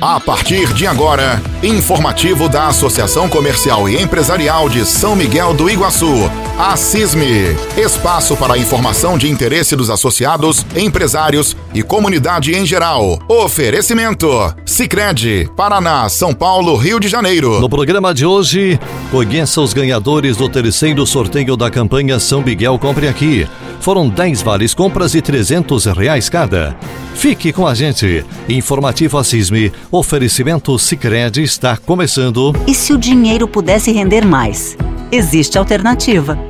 A partir de agora, informativo da Associação Comercial e Empresarial de São Miguel do Iguaçu, a CISME. Espaço para informação de interesse dos associados, empresários e comunidade em geral. Oferecimento: Sicredi, Paraná, São Paulo, Rio de Janeiro. No programa de hoje, conheça os ganhadores do terceiro sorteio da campanha São Miguel Compre Aqui. Foram 10 vales compras de 300 reais cada. Fique com a gente. Informativo Assisme, oferecimento Sicredi está começando. E se o dinheiro pudesse render mais? Existe alternativa.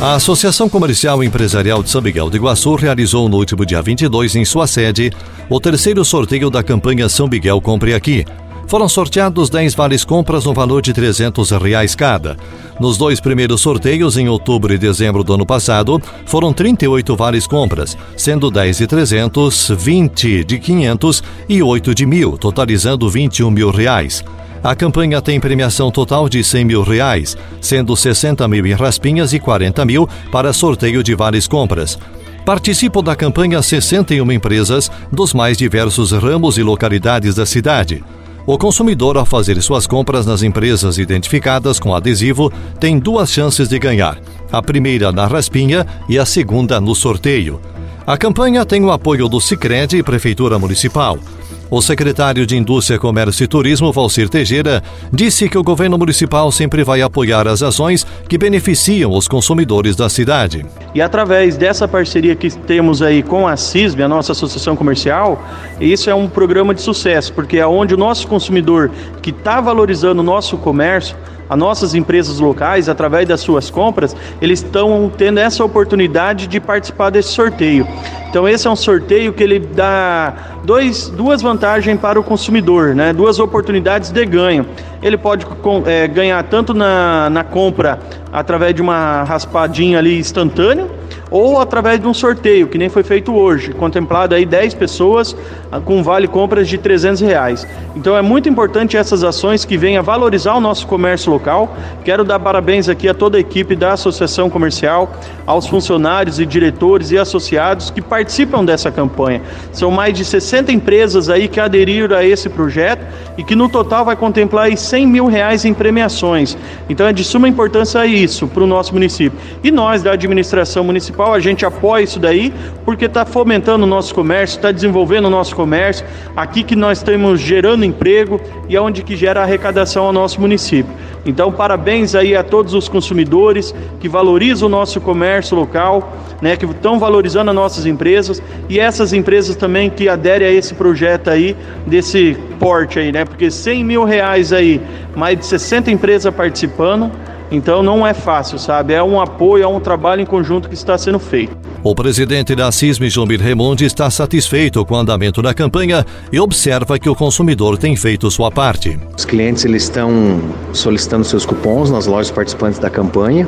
A Associação Comercial e Empresarial de São Miguel do Iguaçu realizou no último dia 22, em sua sede, o terceiro sorteio da campanha São Miguel Compre Aqui. Foram sorteados 10 vales compras no valor de 300 reais cada. Nos dois primeiros sorteios, em outubro e dezembro do ano passado, foram 38 vales compras, sendo 10 de 300, 20 de 500 e 8 de mil, totalizando 21 mil reais. A campanha tem premiação total de 100 mil reais, sendo 60 mil em raspinhas e 40 mil para sorteio de várias compras. Participam da campanha 61 empresas dos mais diversos ramos e localidades da cidade. O consumidor, ao fazer suas compras nas empresas identificadas com adesivo, tem duas chances de ganhar: a primeira na raspinha e a segunda no sorteio. A campanha tem o apoio do Sicredi e Prefeitura Municipal. O secretário de Indústria, Comércio e Turismo, Valcir Tejera, disse que o governo municipal sempre vai apoiar as ações que beneficiam os consumidores da cidade. E através dessa parceria que temos aí com a CISB, a nossa associação comercial, isso é um programa de sucesso, porque é onde o nosso consumidor que está valorizando o nosso comércio as nossas empresas locais, através das suas compras, eles estão tendo essa oportunidade de participar desse sorteio. Então esse é um sorteio que ele dá dois, duas vantagens para o consumidor, né? duas oportunidades de ganho. Ele pode é, ganhar tanto na, na compra através de uma raspadinha ali instantânea, ou através de um sorteio, que nem foi feito hoje, contemplado aí 10 pessoas ah, com vale compras de 300 reais. Então é muito importante essas ações que venham valorizar o nosso comércio local. Quero dar parabéns aqui a toda a equipe da Associação Comercial, aos funcionários e diretores e associados que participam dessa campanha. São mais de 60 empresas aí que aderiram a esse projeto e que no total vai contemplar aí 100 mil reais em premiações. Então é de suma importância isso para o nosso município. E nós da administração municipal a gente apoia isso daí, porque está fomentando o nosso comércio, está desenvolvendo o nosso comércio, aqui que nós estamos gerando emprego e é onde que gera arrecadação ao nosso município. Então, parabéns aí a todos os consumidores que valorizam o nosso comércio local, né, que estão valorizando as nossas empresas e essas empresas também que aderem a esse projeto aí, desse porte aí, né, porque 100 mil reais aí, mais de 60 empresas participando, então não é fácil, sabe? É um apoio, é um trabalho em conjunto que está sendo feito. O presidente da CISM, Jomir Remonde, está satisfeito com o andamento da campanha e observa que o consumidor tem feito sua parte. Os clientes eles estão solicitando seus cupons nas lojas participantes da campanha.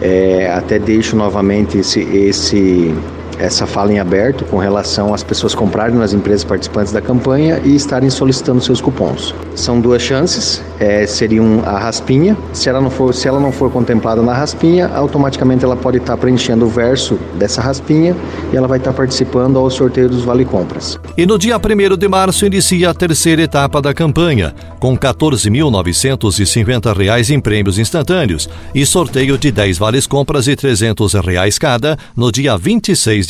É, até deixo novamente esse, esse essa fala em aberto com relação às pessoas comprarem nas empresas participantes da campanha e estarem solicitando seus cupons. São duas chances, é, seriam a raspinha. Se ela não for, se ela não for contemplada na raspinha, automaticamente ela pode estar preenchendo o verso dessa raspinha e ela vai estar participando ao sorteio dos vale compras. E no dia 1 de março inicia a terceira etapa da campanha, com R$ 14.950 em prêmios instantâneos e sorteio de 10 vales compras e 300 reais cada no dia 26 de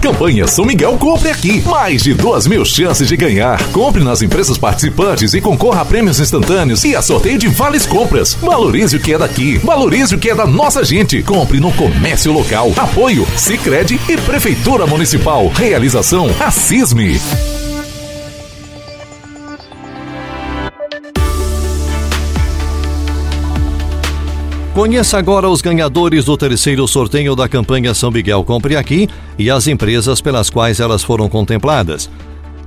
Campanha São Miguel Compre Aqui. Mais de duas mil chances de ganhar. Compre nas empresas participantes e concorra a prêmios instantâneos e a sorteio de vales compras. Valorize o que é daqui. Valorize o que é da nossa gente. Compre no comércio local. Apoio Sicredi e Prefeitura Municipal. Realização Assisme. Conheça agora os ganhadores do terceiro sorteio da campanha São Miguel Compre Aqui e as empresas pelas quais elas foram contempladas.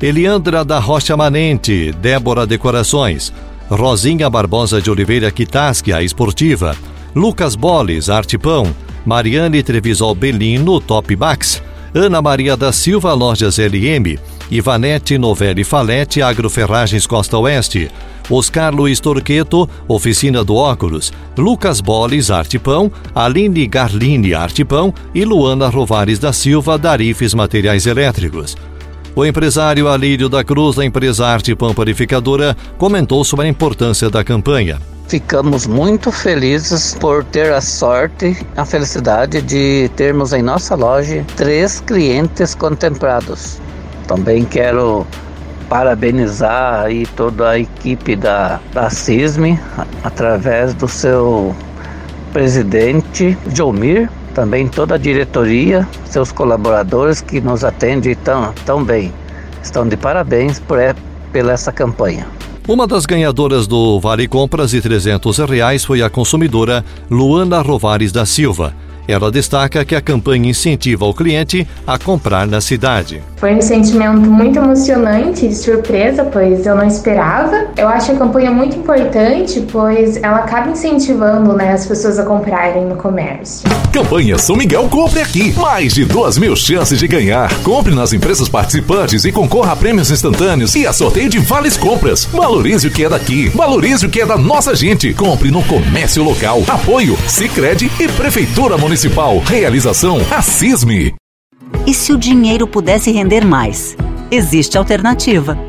Eliandra da Rocha Manente, Débora Decorações, Rosinha Barbosa de Oliveira Quitasque, a esportiva, Lucas Boles, Artipão, Mariane Trevisol Belino, Top Max, Ana Maria da Silva, Lojas LM, Ivanete Novelli Falete, Agroferragens Costa Oeste, Oscar Luiz Torqueto, Oficina do Óculos, Lucas Boles, Artipão, Aline Garlini, Artipão e Luana Rovares da Silva, Darifes Materiais Elétricos. O empresário Alírio da Cruz, da empresa Artipão Panificadora, comentou sobre a importância da campanha. Ficamos muito felizes por ter a sorte, a felicidade de termos em nossa loja três clientes contemplados. Também quero parabenizar aí toda a equipe da, da CISME, através do seu presidente Jomir, também toda a diretoria, seus colaboradores que nos atendem tão, tão bem. Estão de parabéns por, pela essa campanha. Uma das ganhadoras do Vale Compras de 300 reais foi a consumidora Luana Rovares da Silva. Ela destaca que a campanha incentiva o cliente a comprar na cidade. Foi um sentimento muito emocionante de surpresa, pois eu não esperava. Eu acho a campanha muito importante, pois ela acaba incentivando né, as pessoas a comprarem no comércio. Campanha São Miguel Compre Aqui. Mais de duas mil chances de ganhar. Compre nas empresas participantes e concorra a prêmios instantâneos e a sorteio de vales compras. Valorize o que é daqui. Valorize o que é da nossa gente. Compre no comércio local. Apoio Sicredi e Prefeitura Municipal. Municipal. Realização Assisme. E se o dinheiro pudesse render mais? Existe alternativa.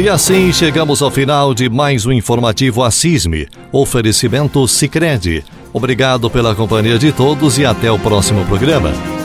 E assim chegamos ao final de mais um informativo Assisme. Oferecimento Sicredi. Obrigado pela companhia de todos e até o próximo programa.